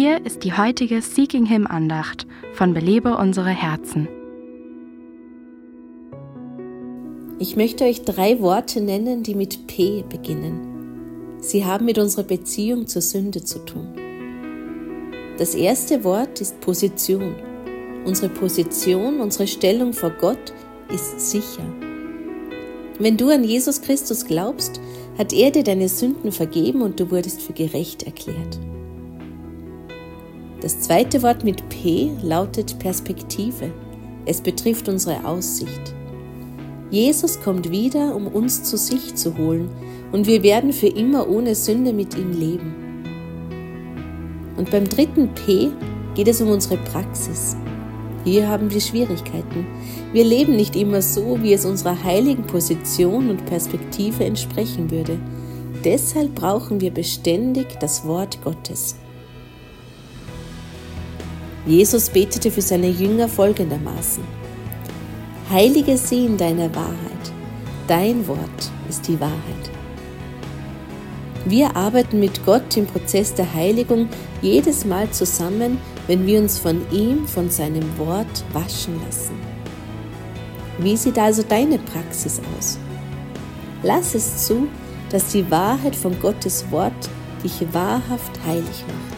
Hier ist die heutige Seeking Him Andacht von Belebe unsere Herzen. Ich möchte euch drei Worte nennen, die mit P beginnen. Sie haben mit unserer Beziehung zur Sünde zu tun. Das erste Wort ist Position. Unsere Position, unsere Stellung vor Gott ist sicher. Wenn du an Jesus Christus glaubst, hat er dir deine Sünden vergeben und du wurdest für gerecht erklärt. Das zweite Wort mit P lautet Perspektive. Es betrifft unsere Aussicht. Jesus kommt wieder, um uns zu sich zu holen, und wir werden für immer ohne Sünde mit ihm leben. Und beim dritten P geht es um unsere Praxis. Hier haben wir Schwierigkeiten. Wir leben nicht immer so, wie es unserer heiligen Position und Perspektive entsprechen würde. Deshalb brauchen wir beständig das Wort Gottes. Jesus betete für seine Jünger folgendermaßen. Heilige sie in deiner Wahrheit. Dein Wort ist die Wahrheit. Wir arbeiten mit Gott im Prozess der Heiligung jedes Mal zusammen, wenn wir uns von ihm, von seinem Wort waschen lassen. Wie sieht also deine Praxis aus? Lass es zu, dass die Wahrheit von Gottes Wort dich wahrhaft heilig macht.